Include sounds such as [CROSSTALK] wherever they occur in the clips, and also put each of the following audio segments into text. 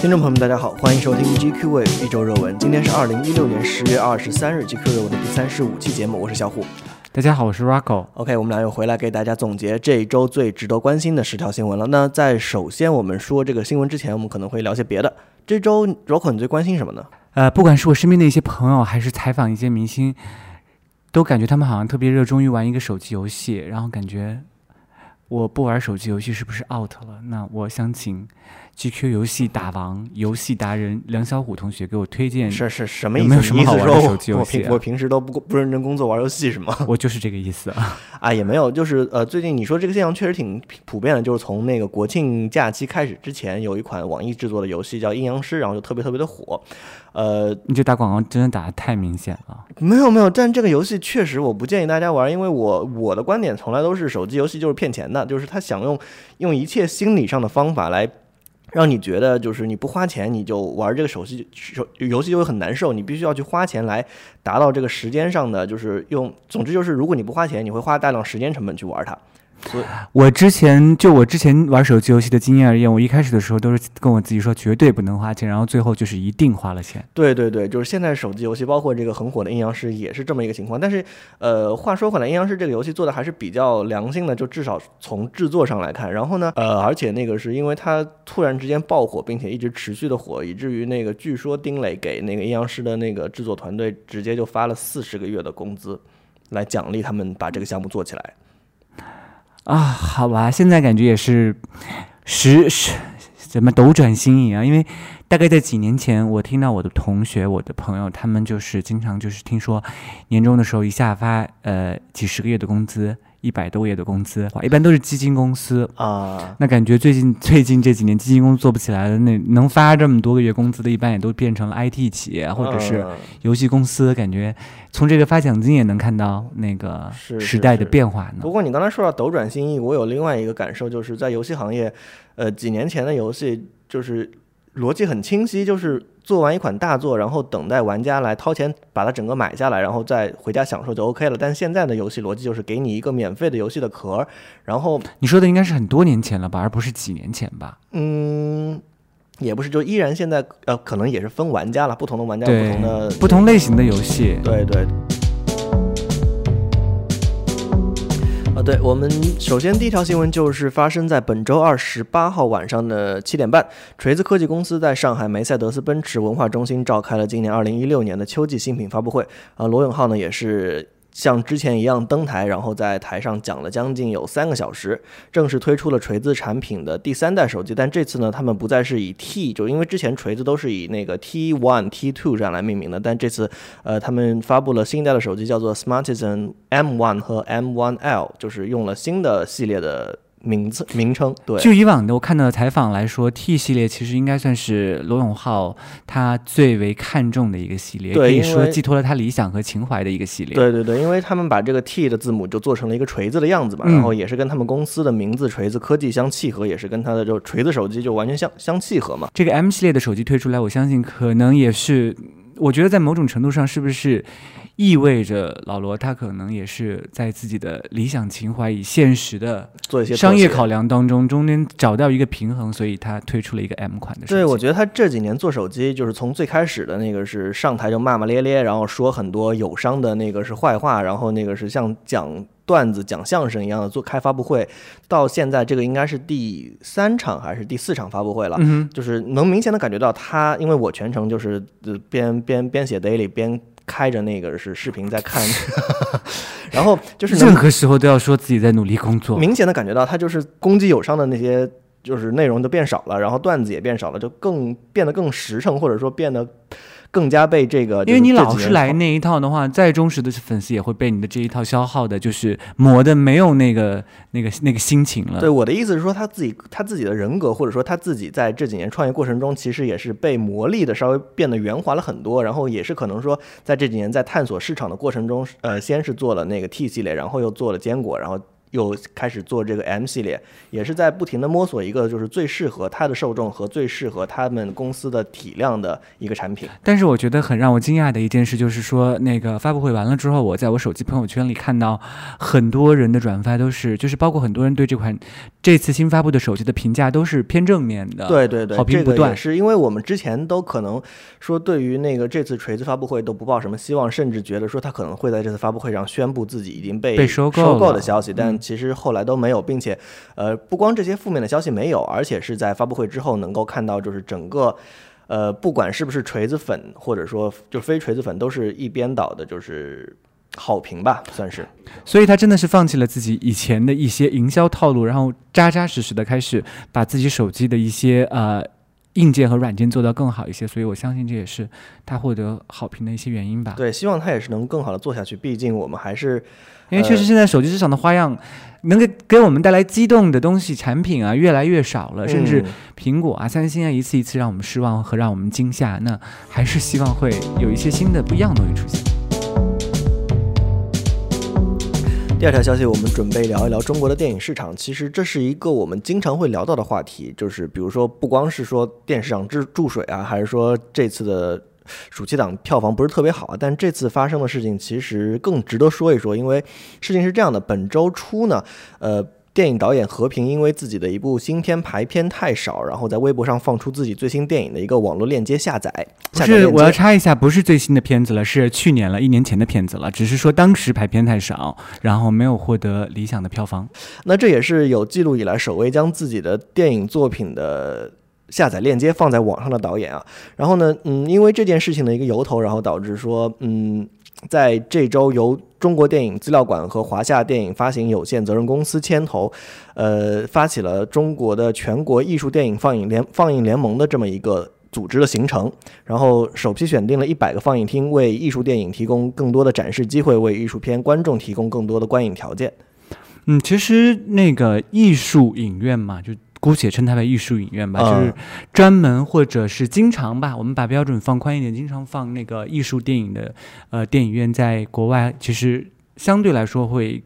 听众朋友们，大家好，欢迎收听 GQ 位一周热文。今天是二零一六年十月二十三日，GQ 热文的第三十五期节目，我是小虎。大家好，我是 Rocco。OK，我们俩又回来给大家总结这一周最值得关心的十条新闻了。那在首先我们说这个新闻之前，我们可能会聊些别的。这周 Rocco 你最关心什么呢？呃，不管是我身边的一些朋友，还是采访一些明星，都感觉他们好像特别热衷于玩一个手机游戏，然后感觉我不玩手机游戏是不是 out 了？那我想请 GQ 游戏大王游戏达人梁小虎同学给我推荐。是是什么意思？有没有什么好玩的手机游戏啊我平我平时都不不认真工作玩游戏是吗？[LAUGHS] 我就是这个意思啊。啊，也没有，就是呃，最近你说这个现象确实挺普遍的，就是从那个国庆假期开始之前，有一款网易制作的游戏叫《阴阳师》，然后就特别特别的火。呃，你这打广告真的打得太明显了。没有没有，但这个游戏确实我不建议大家玩，因为我我的观点从来都是手机游戏就是骗钱的，就是他想用用一切心理上的方法来。让你觉得就是你不花钱你就玩这个手机手游戏就会很难受，你必须要去花钱来达到这个时间上的，就是用，总之就是如果你不花钱，你会花大量时间成本去玩它。所以我之前就我之前玩手机游戏的经验而言，我一开始的时候都是跟我自己说绝对不能花钱，然后最后就是一定花了钱。对对对，就是现在手机游戏，包括这个很火的《阴阳师》也是这么一个情况。但是，呃，话说回来，《阴阳师》这个游戏做的还是比较良心的，就至少从制作上来看。然后呢，呃，而且那个是因为它突然之间爆火，并且一直持续的火，以至于那个据说丁磊给那个《阴阳师》的那个制作团队直接就发了四十个月的工资，来奖励他们把这个项目做起来。啊，好吧，现在感觉也是时时怎么斗转星移啊？因为大概在几年前，我听到我的同学、我的朋友，他们就是经常就是听说年终的时候一下发呃几十个月的工资，一百多个月的工资，哇，一般都是基金公司。啊，那感觉最近最近这几年基金公司做不起来了，那能发这么多个月工资的，一般也都变成了 IT 企业或者是嗯游戏公司。感觉从这个发奖金也能看到那个时代的变化呢不。过你刚才说到斗转星移，我有另外一个感受，就是在游戏行业，呃，几年前的游戏就是逻辑很清晰，就是做完一款大作，然后等待玩家来掏钱把它整个买下来，然后再回家享受就 OK 了。但现在的游戏逻辑就是给你一个免费的游戏的壳，然后你说的应该是很多年前了吧，而不是几年前吧？嗯。也不是，就依然现在呃，可能也是分玩家了，不同的玩家有不同的，不同类型的游戏。对对。对我们首先第一条新闻就是发生在本周二十八号晚上的七点半，锤子科技公司在上海梅赛德斯奔驰文化中心召开了今年二零一六年的秋季新品发布会。啊，罗永浩呢也是。像之前一样登台，然后在台上讲了将近有三个小时，正式推出了锤子产品的第三代手机。但这次呢，他们不再是以 T，就因为之前锤子都是以那个 T One、T Two 这样来命名的，但这次呃，他们发布了新一代的手机，叫做 Smartisan M One 和 M One L，就是用了新的系列的名字名称。对，就以往的我看到的采访来说，T 系列其实应该算是罗永浩他最为看重的一个系列，可以说寄托了他理想和情怀的一个系列。对对对，因为他们把这个 T 的字母就做成了一个锤子的样子嘛，嗯然后也是跟他们公司的名字锤子科技相契合，也是跟他的就锤子手机就完全相相契合嘛。这个 M 系列的手机推出来，我相信可能也是，我觉得在某种程度上是不是意味着老罗他可能也是在自己的理想情怀与现实的做一些商业考量当中，中间找到一个平衡，所以他推出了一个 M 款的手机。对，我觉得他这几年做手机，就是从最开始的那个是上台就骂骂咧咧，然后说很多友商的那个是坏话，然后那个是像讲段子、讲相声一样的做开发布会，到现在这个应该是第三场还是第四场发布会了。嗯，就是能明显的感觉到他，因为我全程就是呃边边边写 daily 边开着那个是视频在看，[LAUGHS] 然后就是任何时候都要说自己在努力工作。明显的感觉到他就是攻击友商的那些就是内容都变少了，然后段子也变少了，就更变得更实诚，或者说变得更加被这个，因为你老是来那一套的话，再忠实的粉丝也会被你的这一套消耗的，就是磨的没有那个那个那个心情了。对我的意思是说，他自己他自己的人格，或者说他自己在这几年创业过程中，其实也是被磨砺的稍微变得圆滑了很多。然后也是可能说，在这几年在探索市场的过程中，呃，先是做了那个 T 系列，然后又做了坚果，然后又开始做这个 M 系列，也是在不停的摸索一个就是最适合它的受众和最适合他们公司的体量的一个产品。但是我觉得很让我惊讶的一件事就是说，那个发布会完了之后，我在我手机朋友圈里看到很多人的转发都是，就是包括很多人对这款这次新发布的手机的评价都是偏正面的，对对对，好评不断这个也。是因为我们之前都可能说对于那个这次锤子发布会都不抱什么希望，甚至觉得说他可能会在这次发布会上宣布自己已经被被收购收购的消息，但其实后来都没有，并且呃，不光这些负面的消息没有，而且是在发布会之后能够看到，就是整个。呃，不管是不是锤子粉，或者说就非锤子粉，都是一边倒的，就是好评吧，算是。所以他真的是放弃了自己以前的一些营销套路，然后扎扎实实的开始把自己手机的一些呃硬件和软件做得更好一些。所以我相信这也是它获得好评的一些原因吧。对，希望它也是能更好的做下去。毕竟我们还是因为确实现在手机市场的花样，能给给我们带来激动的东西产品啊越来越少了，甚至嗯苹果啊、三星啊一次一次让我们失望和让我们惊吓。那还是希望会有一些新的不一样的东西出现。第二条消息，我们准备聊一聊中国的电影市场。其实这是一个我们经常会聊到的话题，就是比如说，不光是说电视上注注水啊，还是说这次的暑期档票房不是特别好啊。但这次发生的事情其实更值得说一说，因为事情是这样的：本周初呢，呃。电影导演和平因为自己的一部新片排片太少，然后在微博上放出自己最新电影的一个网络链接下载。不是，下载链我要插一下，不是最新的片子了，是去年了，一年前的片子了。只是说当时排片太少，然后没有获得理想的票房。那这也是有记录以来首位将自己的电影作品的下载链接放在网上的导演啊。然后呢，嗯，因为这件事情的一个由头，然后导致说，嗯，在这周由中国电影资料馆和华夏电影发行有限责任公司牵头，呃，发起了中国的全国艺术电影放映联放映联盟的这么一个。组织的形成，然后首批选定了一百个放映厅，为艺术电影提供更多的展示机会，为艺术片观众提供更多的观影条件。嗯，其实那个艺术影院嘛，就姑且称它为艺术影院吧，就是嗯专门或者是经常吧，我们把标准放宽一点，经常放那个艺术电影的呃电影院，在国外其实相对来说会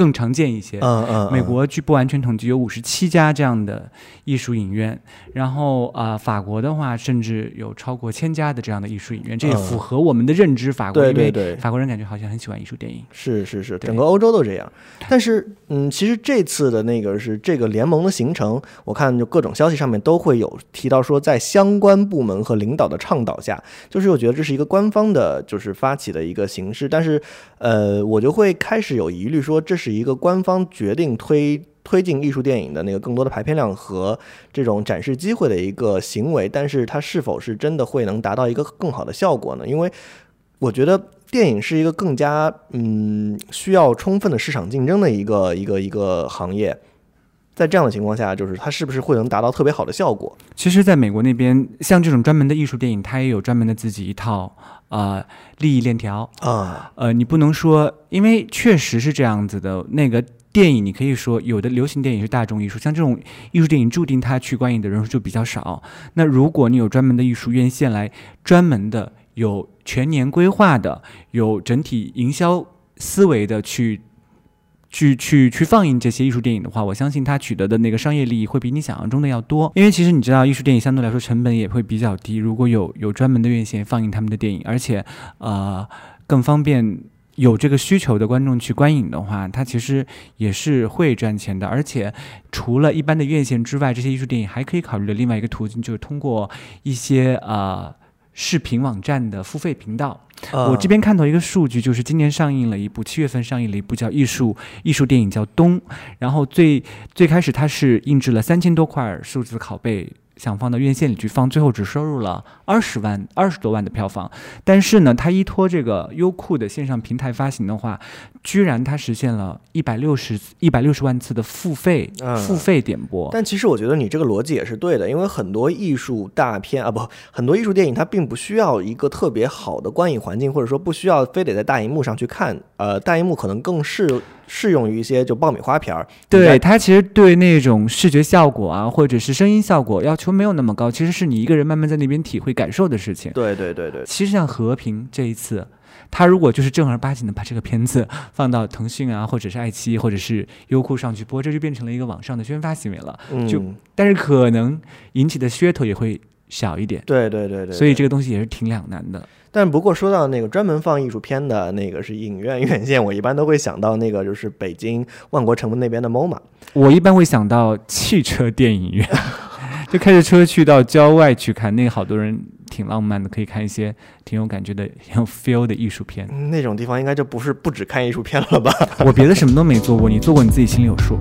更常见一些。嗯嗯，美国据不完全统计有五十七家这样的艺术影院，然后啊、呃法国的话甚至有超过千家的这样的艺术影院，这也嗯符合我们的认知。法国对对，法国人感觉好像很喜欢艺术电影。是是是，整个欧洲都这样。但是，嗯，其实这次的那个是这个联盟的形成，我看就各种消息上面都会有提到说，在相关部门和领导的倡导下，就是我觉得这是一个官方的，就是发起的一个形式。但是，呃，我就会开始有疑虑，说这是一个官方决定推。推进艺术电影的那个更多的排片量和这种展示机会的一个行为，但是它是否是真的会能达到一个更好的效果呢？因为我觉得电影是一个更加嗯需要充分的市场竞争的一个一个一个行业，在这样的情况下，就是它是不是会能达到特别好的效果？其实，在美国那边，像这种专门的艺术电影，它也有专门的自己一套呃利益链条。啊，呃，你不能说，因为确实是这样子的。那个电影，你可以说有的流行电影是大众艺术，像这种艺术电影，注定它去观影的人数就比较少。那如果你有专门的艺术院线来专门的有全年规划的、有整体营销思维的去。去去去放映这些艺术电影的话，我相信它取得的那个商业利益会比你想象中的要多。因为其实你知道，艺术电影相对来说成本也会比较低。如果有有专门的院线放映他们的电影，而且呃更方便有这个需求的观众去观影的话，它其实也是会赚钱的。而且除了一般的院线之外，这些艺术电影还可以考虑的另外一个途径，就是通过一些呃视频网站的付费频道。我这边边看到一个数据，就是今年上映了一部，七月份上映了一部叫艺术艺术电影，叫《冬》。然后最最开始它是印制了三千多块数字拷贝，想放到院线里去放，最后只收入了二十万二十多万的票房。但是呢，它依托这个优酷的线上平台发行的话，居然它实现了一百六十一百六十万次的付费、嗯付费点播。但其实我觉得你这个逻辑也是对的，因为很多艺术大片啊，不，很多艺术电影它并不需要一个特别好的观影环境，或者说不需要非得在大荧幕上去看，呃，大荧幕可能更适适用于一些就爆米花片儿。对它其实对那种视觉效果啊，或者是声音效果要求没有那么高，其实是你一个人慢慢在那边体会感受的事情。对对对对，其实像和平这一次，他如果就是正儿八经的把这个片子放到腾讯啊，或者是爱奇艺，或者是优酷上去播，这就变成了一个网上的宣发行为了。就嗯，但是可能引起的噱头也会小一点，对对对对，所以这个东西也是挺两难的。但不过说到那个专门放艺术片的那个是影院院线，我一般都会想到那个就是北京万国城门那边的 MoMA。我一般会想到汽车电影院，[LAUGHS] 就开着车去到郊外去看，那个好多人挺浪漫的，可以看一些挺有感觉的、很有 feel 的艺术片。嗯那种地方应该就不是不只看艺术片了吧？[LAUGHS] 我别的什么都没做过，你做过，你自己心里有数。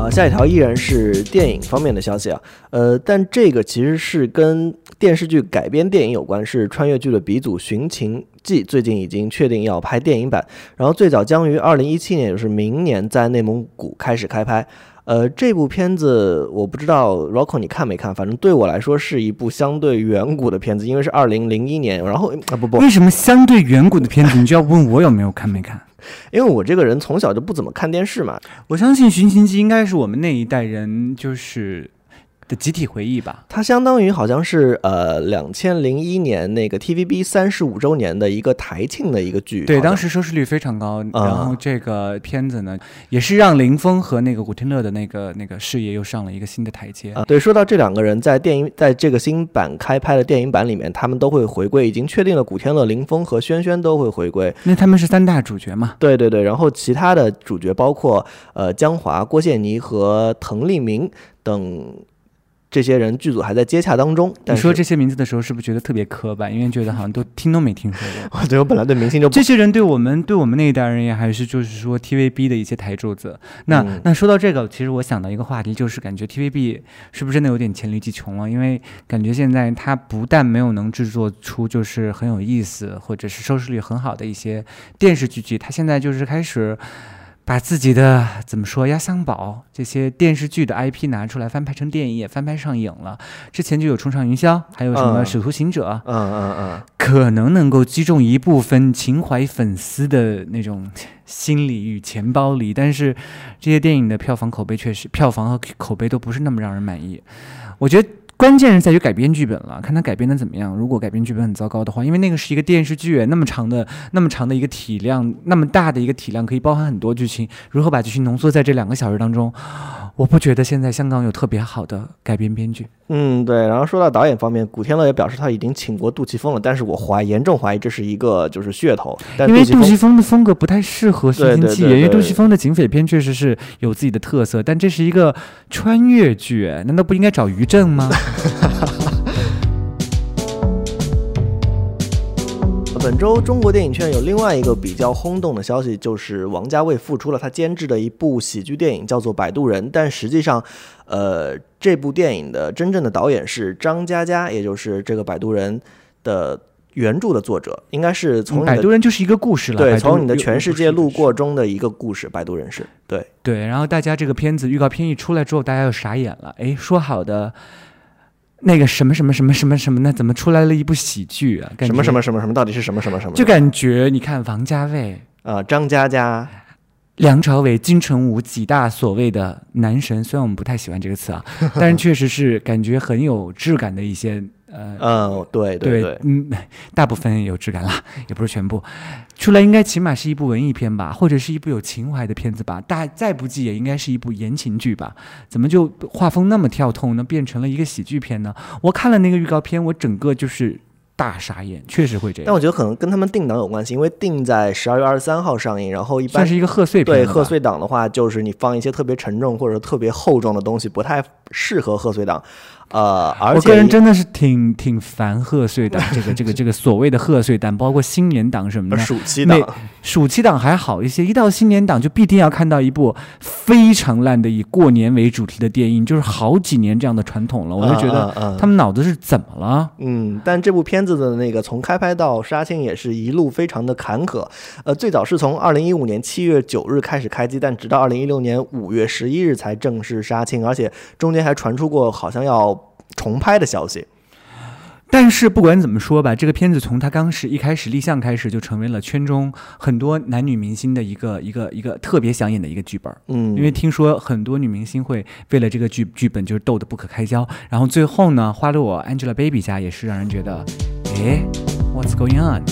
啊，下一条依然是电影方面的消息啊，呃，但这个其实是跟电视剧改编电影有关，是穿越剧的鼻祖《寻秦记》最近已经确定要拍电影版，然后最早将于二零一七年，也就是明年在内蒙古开始开拍。呃，这部片子我不知道 Rocco 你看没看，反正对我来说是一部相对远古的片子，因为是二零零一年，然后啊不不，为什么相对远古的片子，你就要问我有没有看没看？[LAUGHS] 因为我这个人从小就不怎么看电视嘛，我相信《寻秦记》应该是我们那一代人就是的集体回忆吧。它相当于好像是呃两千零一年那个 TVB 三十五周年的一个台庆的一个剧，对，当时收视率非常高，啊然后这个片子呢，也是让林峰和那个古天乐的那个那个事业又上了一个新的台阶。啊，对，说到这两个人在电影在这个新版开拍的电影版里面，他们都会回归，已经确定了古天乐、林峰和轩轩都会回归。那他们是三大主角嘛？对对对，然后其他的主角包括呃江华、郭羡妮和滕丽明等这些人，剧组还在接洽当中。你说这些名字的时候，是不是觉得特别磕巴？因为觉得好像都听都没听说过。对 [LAUGHS] 我本来对明星就不这些人对我们对我们那一代人也还是就是说 TVB 的一些台柱子。那、嗯那说到这个，其实我想到一个话题，就是感觉 TVB 是不是真的有点黔驴技穷了？因为感觉现在它不但没有能制作出就是很有意思或者是收视率很好的一些电视剧集，它现在就是开始。把自己的怎么说压箱宝这些电视剧的 IP 拿出来翻拍成电影，也翻拍上映了。之前就有《冲上云霄》，还有什么嗯《使徒行者》嗯嗯嗯，可能能够击中一部分情怀粉丝的那种心理与钱包里，但是这些电影的票房口碑确实，票房和口碑都不是那么让人满意。我觉得关键是在于改编剧本了，看他改编的怎么样。如果改编剧本很糟糕的话，因为那个是一个电视剧，那么长的、那么长的一个体量，那么大的一个体量，可以包含很多剧情，如何把剧情浓缩在这两个小时当中？[LAUGHS] 我不觉得现在香港有特别好的改编编剧。嗯，对。然后说到导演方面，古天乐也表示他已经请过杜琪峰了，但是我怀严重怀疑这是一个就是噱头。但因为杜琪峰的风格不太适合《寻对秦记》，因为杜琪峰的警匪片确实是有自己的特色，但这是一个穿越剧，难道不应该找于正吗？[LAUGHS] 本周中国电影圈有另外一个比较轰动的消息，就是王家卫复出了他监制的一部喜剧电影，叫做《摆渡人》。但实际上，呃，这部电影的真正的导演是张嘉佳，也就是这个《摆渡人》的原著的作者，应该是从摆渡人就是一个故事了，对从你的全世界路。过中的一个故事，《摆渡人》是对。对，然后大家这个片子预告片一出来之后，大家又傻眼了。哎，说好的那个什么什么什么什么什么呢？怎么出来了一部喜剧啊？感什么什么什么什么，到底是什么什么什么？就感觉你看王家卫、啊，张嘉佳，梁朝伟、金城武几大所谓的男神，虽然我们不太喜欢这个词啊，但是确实是感觉很有质感的一些呃嗯，对对对，嗯，[LAUGHS] 大部分有质感啦，[LAUGHS] 也不是全部。出来应该起码是一部文艺片吧，或者是一部有情怀的片子吧。大再不济也应该是一部言情剧吧？怎么就画风那么跳痛呢？变成了一个喜剧片呢？我看了那个预告片，我整个就是大傻眼，确实会这样。但我觉得可能跟他们定档有关系，因为定在十二月二十三号上映，然后一般算是一个贺岁片对贺岁档的话，就是你放一些特别沉重或者特别厚重的东西，不太适合贺岁档。呃，而我个人真的是挺挺烦贺岁档这个这个 [LAUGHS] 这个所谓的贺岁档，包括新年档什么的。暑期档那，暑期档还好一些，一到新年档就必定要看到一部非常烂的以过年为主题的电影，就是好几年这样的传统了。我就觉得他们脑子是怎么了？嗯，但这部片子的那个从开拍到杀青也是一路非常的坎坷。呃，最早是从二零一五年七月九日开始开机，但直到二零一六年五月十一日才正式杀青，而且中间还传出过好像要重拍的消息。但是不管怎么说吧，这个片子从它刚是一开始立项开始，就成为了圈中很多男女明星的一个一个一个特别想演的一个剧本。嗯，因为听说很多女明星会为了这个剧剧本就是斗得不可开交，然后最后呢，花了我 Angelababy 家也是让人觉得，哎，诶，What's going on？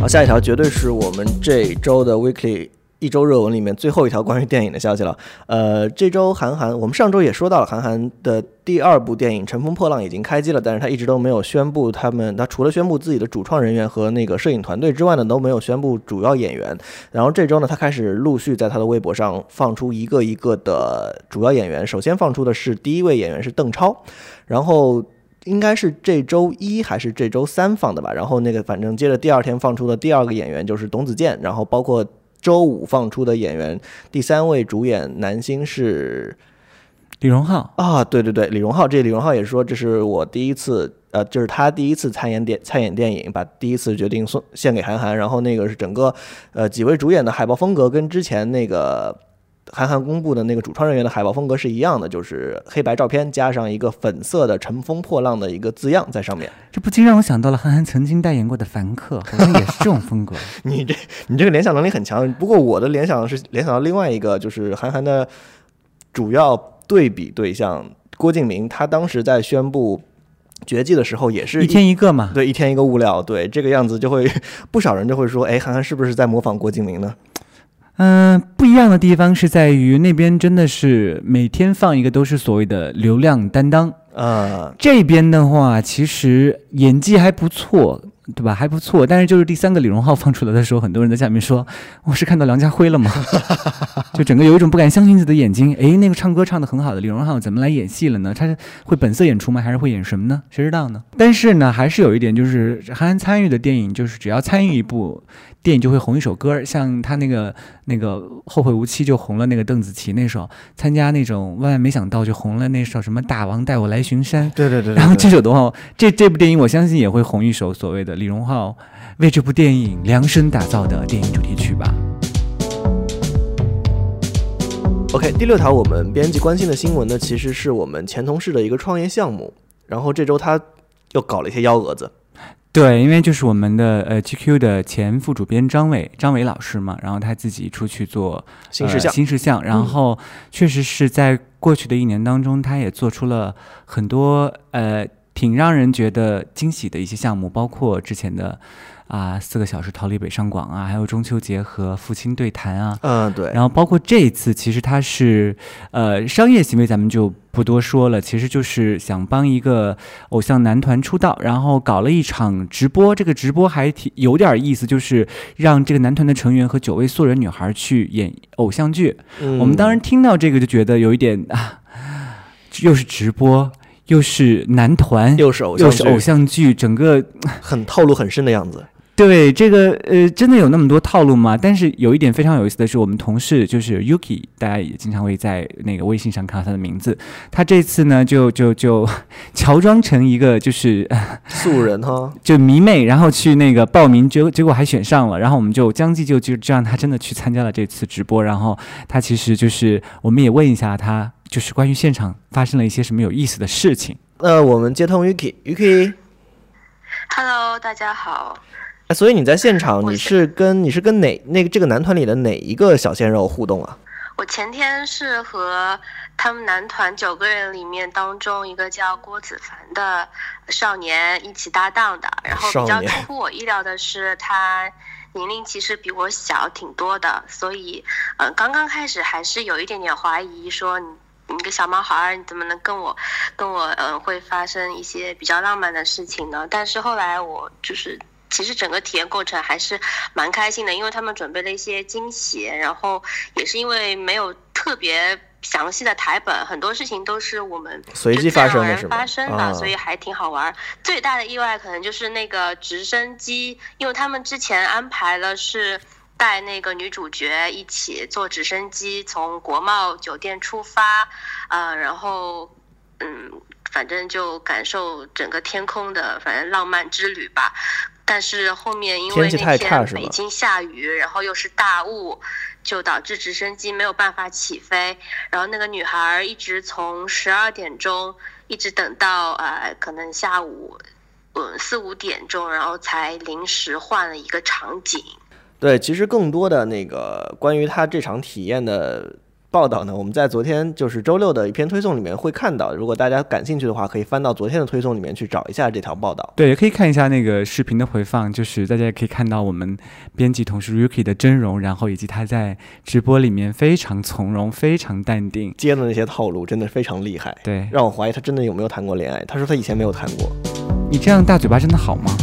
好，下一条绝对是我们这周的 Weekly。一周热文里面最后一条关于电影的消息了。呃，这周韩寒，我们上周也说到了，韩寒的第二部电影《乘风破浪》已经开机了，但是他一直都没有宣布他们，他除了宣布自己的主创人员和那个摄影团队之外呢，都没有宣布主要演员。然后这周呢，他开始陆续在他的微博上放出一个一个的主要演员。首先放出的是第一位演员是邓超，然后应该是这周一还是这周三放的吧。然后那个反正接着第二天放出的第二个演员就是董子健，然后包括。周五放出的演员，第三位主演男星是李荣浩啊，对对对，李荣浩。这李荣浩也是说，这是我第一次，呃，就是他第一次参演电参演电影，把第一次决定送献给韩寒。然后那个是整个，呃，几位主演的海报风格跟之前那个。韩寒公布的那个主创人员的海报风格是一样的，就是黑白照片加上一个粉色的“乘风破浪”的一个字样在上面。这不禁让我想到了韩寒曾经代言过的凡客，好像也是这种风格。[LAUGHS] 你这你这个联想能力很强。不过我的联想是联想到另外一个，就是韩寒的主要对比对象郭敬明，他当时在宣布绝技的时候也是一天一个嘛，对，一天一个物料，对这个样子就会 [LAUGHS] 不少人就会说，哎，韩寒是不是在模仿郭敬明呢？嗯，不一样的地方是在于那边真的是每天放一个都是所谓的流量担当，呃，这边的话其实演技还不错。对吧？还不错，但是就是第三个李荣浩放出来的时候，很多人在下面说：“我是看到梁家辉了吗？” [LAUGHS] 就整个有一种不敢相信自己的眼睛。哎，那个唱歌唱的很好的李荣浩怎么来演戏了呢？他是会本色演出吗？还是会演什么呢？谁知道呢？但是呢，还是有一点，就是韩寒参与的电影，就是只要参与一部电影，就会红一首歌。像他那个那个《后会无期》就红了那个邓紫棋那首，参加那种万万没想到就红了那首什么《大王带我来巡山》。对对对。然后这首的话，这这部电影我相信也会红一首所谓的。李荣浩为这部电影量身打造的电影主题曲吧。OK，第六条我们编辑关心的新闻呢，其实是我们前同事的一个创业项目。然后这周他又搞了一些幺蛾子。对，因为就是我们的呃 GQ 的前副主编张伟张伟老师嘛，然后他自己出去做新事项，新事项，然后确实是在过去的一年当中，他也做出了很多呃。挺让人觉得惊喜的一些项目，包括之前的啊四个小时逃离北上广啊，还有中秋节和父亲对谈啊，嗯对，然后包括这一次，其实他是呃商业行为，咱们就不多说了，其实就是想帮一个偶像男团出道，然后搞了一场直播，这个直播还挺有点意思，就是让这个男团的成员和九位素人女孩去演偶像剧。我们当时听到这个就觉得有一点啊，又是直播。又是男团，又是偶又是偶像剧，整个很套路很深的样子。对这个呃，真的有那么多套路吗？但是有一点非常有意思的是，我们同事就是 Yuki，大家也经常会在那个微信上看到他的名字。他这次呢，就就就乔装成一个就是 [LAUGHS] 素人哈，就迷妹，然后去那个报名，结结果还选上了。然后我们就将计就计就让他真的去参加了这次直播。然后他其实就是我们也问一下他。就是关于现场发生了一些什么有意思的事情。那我们接通 Yuki，Yuki，Hello，大家好。哎，所以你在现场，你是跟你是跟哪那个这个男团里的哪一个小鲜肉互动啊？我前天是和他们男团九个人里面当中一个叫郭子凡的少年一起搭档的，然后比较出乎我意料的是他。年龄其实比我小挺多的，所以，嗯，刚刚开始还是有一点点怀疑，说你你个小毛孩儿，你怎么能跟我，跟我，嗯，会发生一些比较浪漫的事情呢？但是后来我就是，其实整个体验过程还是蛮开心的，因为他们准备了一些惊喜，然后也是因为没有特别。详细的台本，很多事情都是我们随机发生的，发生的，所以还挺好玩。最大的意外可能就是那个直升机，因为他们之前安排了是带那个女主角一起坐直升机从国贸酒店出发，呃，然后嗯，反正就感受整个天空的反正浪漫之旅吧。但是后面因为那天北京下雨，然后又是大雾。就导致直升机没有办法起飞，然后那个女孩一直从十二点钟一直等到呃可能下午，嗯四五点钟，然后才临时换了一个场景。对，其实更多的那个关于她这场体验的。报道呢，我们在昨天就是周六的一篇推送里面会看到。如果大家感兴趣的话，可以翻到昨天的推送里面去找一下这条报道。对，也可以看一下那个视频的回放，就是大家也可以看到我们编辑同事 Ruki 的真容，然后以及他在直播里面非常从容、非常淡定接的那些套路，真的非常厉害。对，让我怀疑他真的有没有谈过恋爱。他说他以前没有谈过。你这样大嘴巴真的好吗？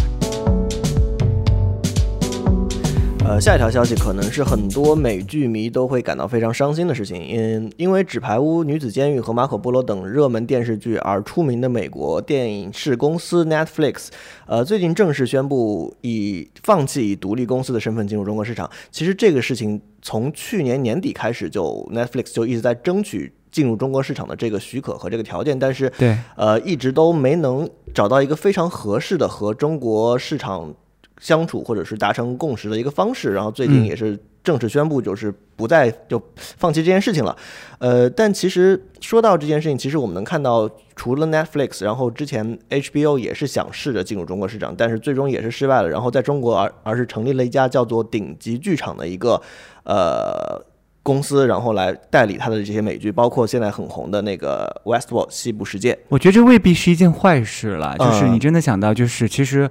呃，下一条消息可能是很多美剧迷都会感到非常伤心的事情，因因为《纸牌屋》《女子监狱》和《马可波罗》等热门电视剧而出名的美国电影视公司 Netflix，呃，最近正式宣布以放弃以独立公司的身份进入中国市场。其实这个事情从去年年底开始，就 Netflix 就一直在争取进入中国市场的这个许可和这个条件，但是对，呃，一直都没能找到一个非常合适的和中国市场。相处或者是达成共识的一个方式，然后最近也是正式宣布，就是不再就放弃这件事情了。呃，但其实说到这件事情，其实我们能看到，除了 Netflix，然后之前 HBO 也是想试着进入中国市场，但是最终也是失败了。然后在中国而而是成立了一家叫做顶级剧场的一个呃公司，然后来代理他的这些美剧，包括现在很红的那个 Westworld 西部世界。我觉得这未必是一件坏事了，就是你真的想到，就是其实。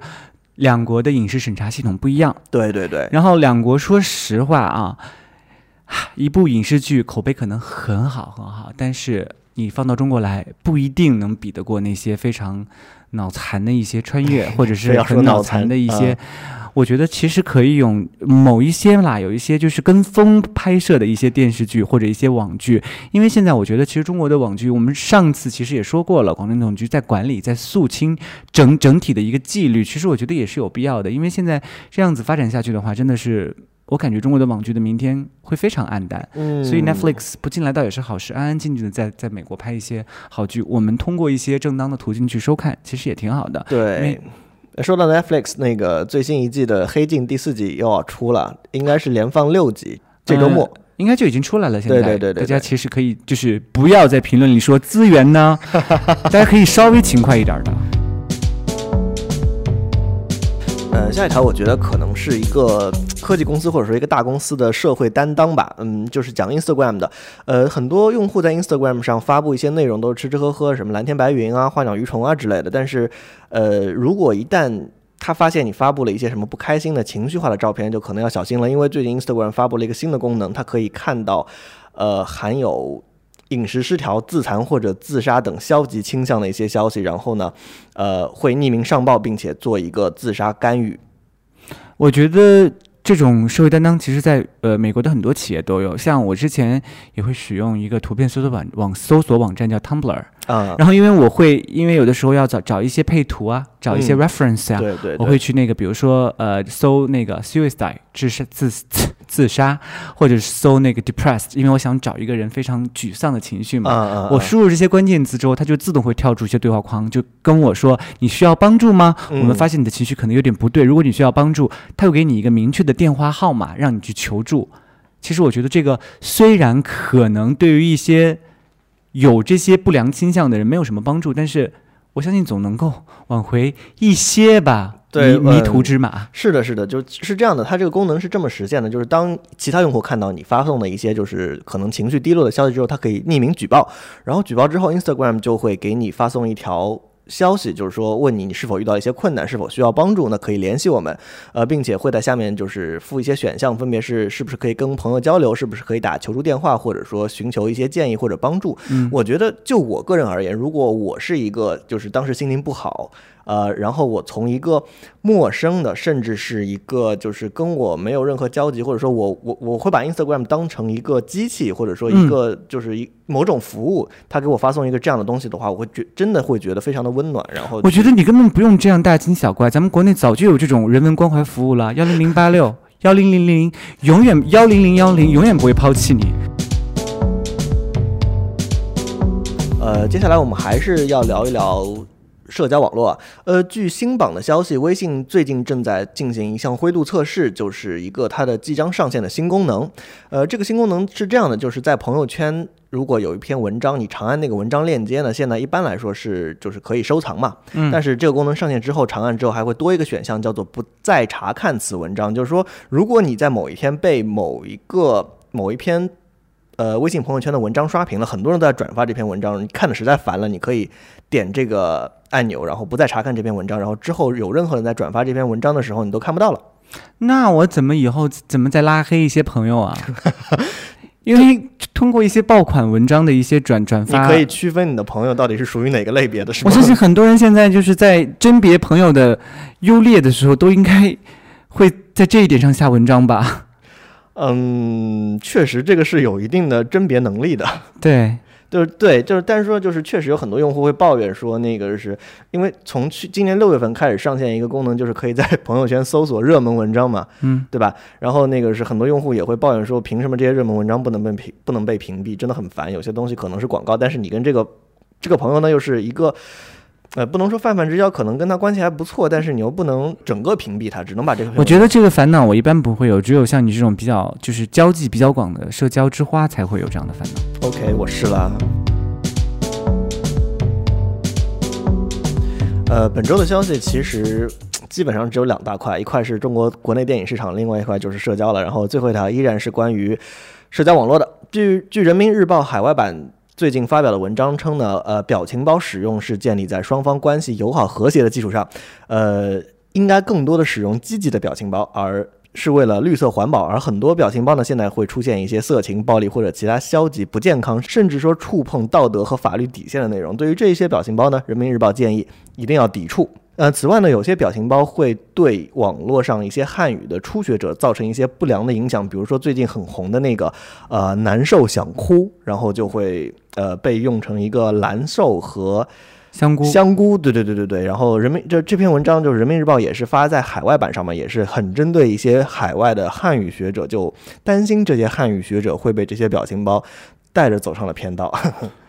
两国的影视审查系统不一样，对对对。然后两国说实话啊，一部影视剧口碑可能很好很好，但是你放到中国来，不一定能比得过那些非常脑残的一些穿越，[LAUGHS] 或者是很脑残的一些。我觉得其实可以用某一些啦，有一些就是跟风拍摄的一些电视剧或者一些网剧，因为现在我觉得其实中国的网剧，我们上次其实也说过了，广电总局在管理、在肃清整整体的一个纪律，其实我觉得也是有必要的，因为现在这样子发展下去的话，真的是我感觉中国的网剧的明天会非常暗淡。嗯，所以 Netflix 不进来倒也是好事，安安静静的在在美国拍一些好剧，我们通过一些正当的途径去收看，其实也挺好的。对。说到 Netflix 那个最新一季的《黑镜》第四季又要出了，应该是连放六集，这周末应该就已经出来了。现在，对对对，大家其实可以就是不要在评论里说资源呢，[LAUGHS] 大家可以稍微勤快一点的。呃，下一条我觉得可能是一个科技公司或者说一个大公司的社会担当吧。嗯，就是讲 Instagram 的。呃，很多用户在 Instagram 上发布一些内容都是吃吃喝喝，什么蓝天白云啊、花鸟鱼虫啊之类的。但是，呃，如果一旦他发现你发布了一些什么不开心的情绪化的照片，就可能要小心了，因为最近 Instagram 发布了一个新的功能，它可以看到，呃，含有。饮食失调、自残或者自杀等消极倾向的一些消息，然后呢，呃，会匿名上报，并且做一个自杀干预。我觉得这种社会担当，其实在呃美国的很多企业都有。像我之前也会使用一个图片搜索网网搜索网站叫 Tumblr 啊，然后因为我会因为有的时候要找找一些配图啊。找一些 reference 啊，对对，我会去那个，比如说呃，搜那个 suicide 自杀自自杀，或者是搜那个 depressed，因为我想找一个人非常沮丧的情绪嘛。我输入这些关键词之后，它就自动会跳出一些对话框，就跟我说你需要帮助吗？我们发现你的情绪可能有点不对，如果你需要帮助，它会给你一个明确的电话号码让你去求助。其实我觉得这个虽然可能对于一些有这些不良倾向的人没有什么帮助，但是。我相信总能够挽回一些吧，对迷途知马。是的，是的，就是这样的。它这个功能是这么实现的，就是当其他用户看到你发送的一些就是可能情绪低落的消息之后，它可以匿名举报，然后举报之后，Instagram 就会给你发送一条。消息就是说，问你你是否遇到一些困难，是否需要帮助，那可以联系我们，呃，并且会在下面就是附一些选项，分别是是不是可以跟朋友交流，是不是可以打求助电话，或者说寻求一些建议或者帮助。嗯，我觉得就我个人而言，如果我是一个就是当时心情不好。呃，然后我从一个陌生的，甚至是一个就是跟我没有任何交集，或者说我我我会把 Instagram 当成一个机器，或者说一个就是一某种服务，他给我发送一个这样的东西的话，我会觉真的会觉得非常的温暖。然后我觉得你根本不用这样大惊小怪，咱们国内早就有这种人文关怀服务了，幺零零八六幺零零零永远幺零零幺零永远不会抛弃你。呃，接下来我们还是要聊一聊。社交网络，呃，据新榜的消息，微信最近正在进行一项灰度测试，就是一个它的即将上线的新功能。呃，这个新功能是这样的，就是在朋友圈，如果有一篇文章，你长按那个文章链接呢，现在一般来说是就是可以收藏嘛。嗯。但是这个功能上线之后，长按之后还会多一个选项，叫做不再查看此文章。就是说，如果你在某一天被某一个某一篇。呃微信朋友圈的文章刷屏了，很多人都在转发这篇文章，你看的实在烦了，你可以点这个按钮，然后不再查看这篇文章，然后之后有任何人在转发这篇文章的时候，你都看不到了。那我怎么以后怎么再拉黑一些朋友啊？因为通过一些爆款文章的一些转转发，你可以区分你的朋友到底是属于哪个类别的，是吗？我相信很多人现在就是在甄别朋友的优劣的时候，都应该会在这一点上下文章吧。嗯，确实这个是有一定的甄别能力的。[LAUGHS] [LAUGHS] 对，就是对，就是但是说就是确实有很多用户会抱怨说，那个是因为从去今年六月份开始上线一个功能，就是可以在 [LAUGHS] 朋友圈搜索热门文章嘛，嗯，对吧？然后那个是很多用户也会抱怨说，凭什么这些热门文章不能被屏不能被屏蔽？真的很烦。有些东西可能是广告，但是你跟这个这个朋友呢又是一个。呃，不能说泛泛之交，可能跟他关系还不错，但是你又不能整个屏蔽他，只能把这个。我觉得这个烦恼我一般不会有，只有像你这种比较就是交际比较广的社交之花才会有这样的烦恼。OK，我试了。呃，本周的消息其实基本上只有两大块，一块是中国国内电影市场，另外一块就是社交了。然后最后一条依然是关于社交网络的。据据人民日报海外版最近发表的文章称呢，呃，表情包使用是建立在双方关系友好和谐的基础上，呃，应该更多的使用积极的表情包，而是为了绿色环保。而很多表情包呢，现在会出现一些色情、暴力或者其他消极、不健康，甚至说触碰道德和法律底线的内容。对于这些表情包呢，人民日报建议一定要抵触。呃，此外呢，有些表情包会对网络上一些汉语的初学者造成一些不良的影响，比如说最近很红的那个呃难受想哭，然后就会呃被用成一个蓝瘦和香菇，香菇，对对对对对。然后人民这这篇文章就是人民日报也是发在海外版上嘛，也是很针对一些海外的汉语学者，就担心这些汉语学者会被这些表情包带着走上了偏道。[LAUGHS]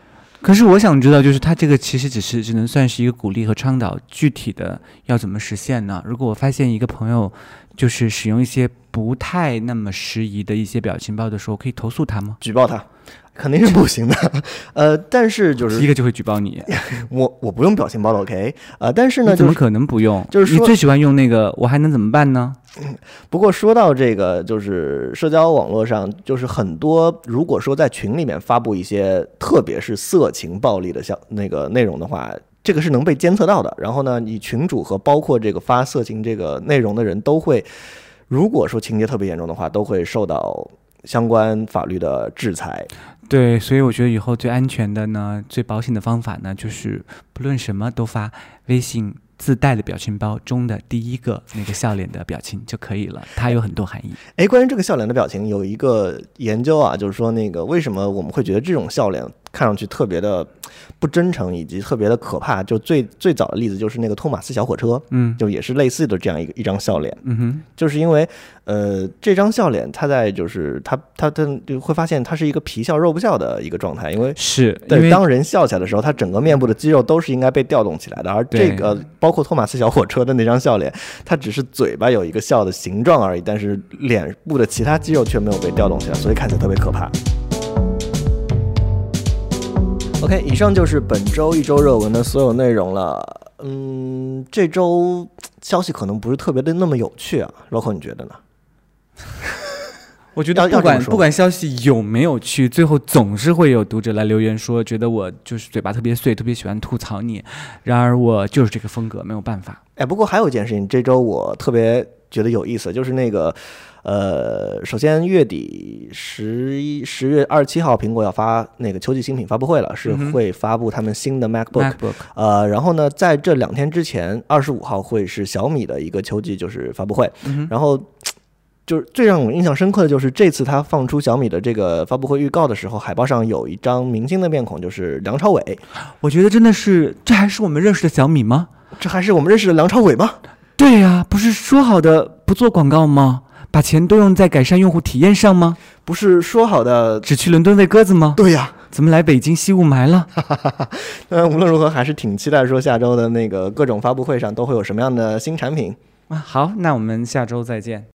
可是我想知道，就是他这个其实只是只能算是一个鼓励和倡导，具体的要怎么实现呢？如果我发现一个朋友就是使用一些不太那么适宜的一些表情包的时候，可以投诉他吗？举报他 [LAUGHS] 肯定是不行的。[LAUGHS] 呃，但是就是第一个就会举报你，[LAUGHS] 我我不用表情包的，OK？呃，但是呢，你怎么可能不用？就是说你最喜欢用那个，我还能怎么办呢？不过说到这个，就是社交网络上，就是很多如果说在群里面发布一些特别是色情暴力的像那个内容的话，这个是能被监测到的。然后呢，你群主和包括这个发色情这个内容的人都会，如果说情节特别严重的话，都会受到相关法律的制裁。对，所以我觉得以后最安全的呢，最保险的方法呢，就是不论什么都发微信自带的表情包中的第一个那个笑脸的表情就可以了，它有很多含义。哎，关于这个笑脸的表情，有一个研究啊，就是说那个为什么我们会觉得这种笑脸看上去特别的不真诚，以及特别的可怕？就最最早的例子就是那个托马斯小火车，嗯就也是类似的这样一个一张笑脸，嗯哼，就是因为呃这张笑脸它在就是它它它就会发现它是一个皮笑肉不笑的一个状态，因为。是因对，为当人笑起来的时候，他整个面部的肌肉都是应该被调动起来的，而这个包括托马斯小火车的那张笑脸，它只是嘴巴有一个笑的形状而已，但是脸部的其他肌肉却没有被调动起来，所以看起来特别可怕。OK，以上就是本周一周热文的所有内容了。嗯，这周消息可能不是特别的那么有趣啊，Loco，你觉得呢？[LAUGHS] 我觉得不管不管消息有没有趣，最后总是会有读者来留言说，觉得我就是嘴巴特别碎，特别喜欢吐槽你。然而我就是这个风格，没有办法。哎，不过还有一件事情，这周我特别觉得有意思，就是那个，呃，首先月底十一十月二十七号，苹果要发那个秋季新品发布会了，是会发布他们新的 MacBook。MacBook 呃，然后呢，在这两天之前，二十五号会是小米的一个秋季就是发布会，嗯然后。就是最让我印象深刻的就是这次他放出小米的这个发布会预告的时候，海报上有一张明星的面孔，就是梁朝伟。我觉得真的是，这还是我们认识的小米吗？这还是我们认识的梁朝伟吗？对呀、不是说好的不做广告吗？把钱都用在改善用户体验上吗？不是说好的？只去伦敦喂鸽子吗？对呀、怎么来北京吸雾霾了？[LAUGHS] 嗯，无论如何，还是挺期待说下周的那个各种发布会上都会有什么样的新产品。啊，好，那我们下周再见。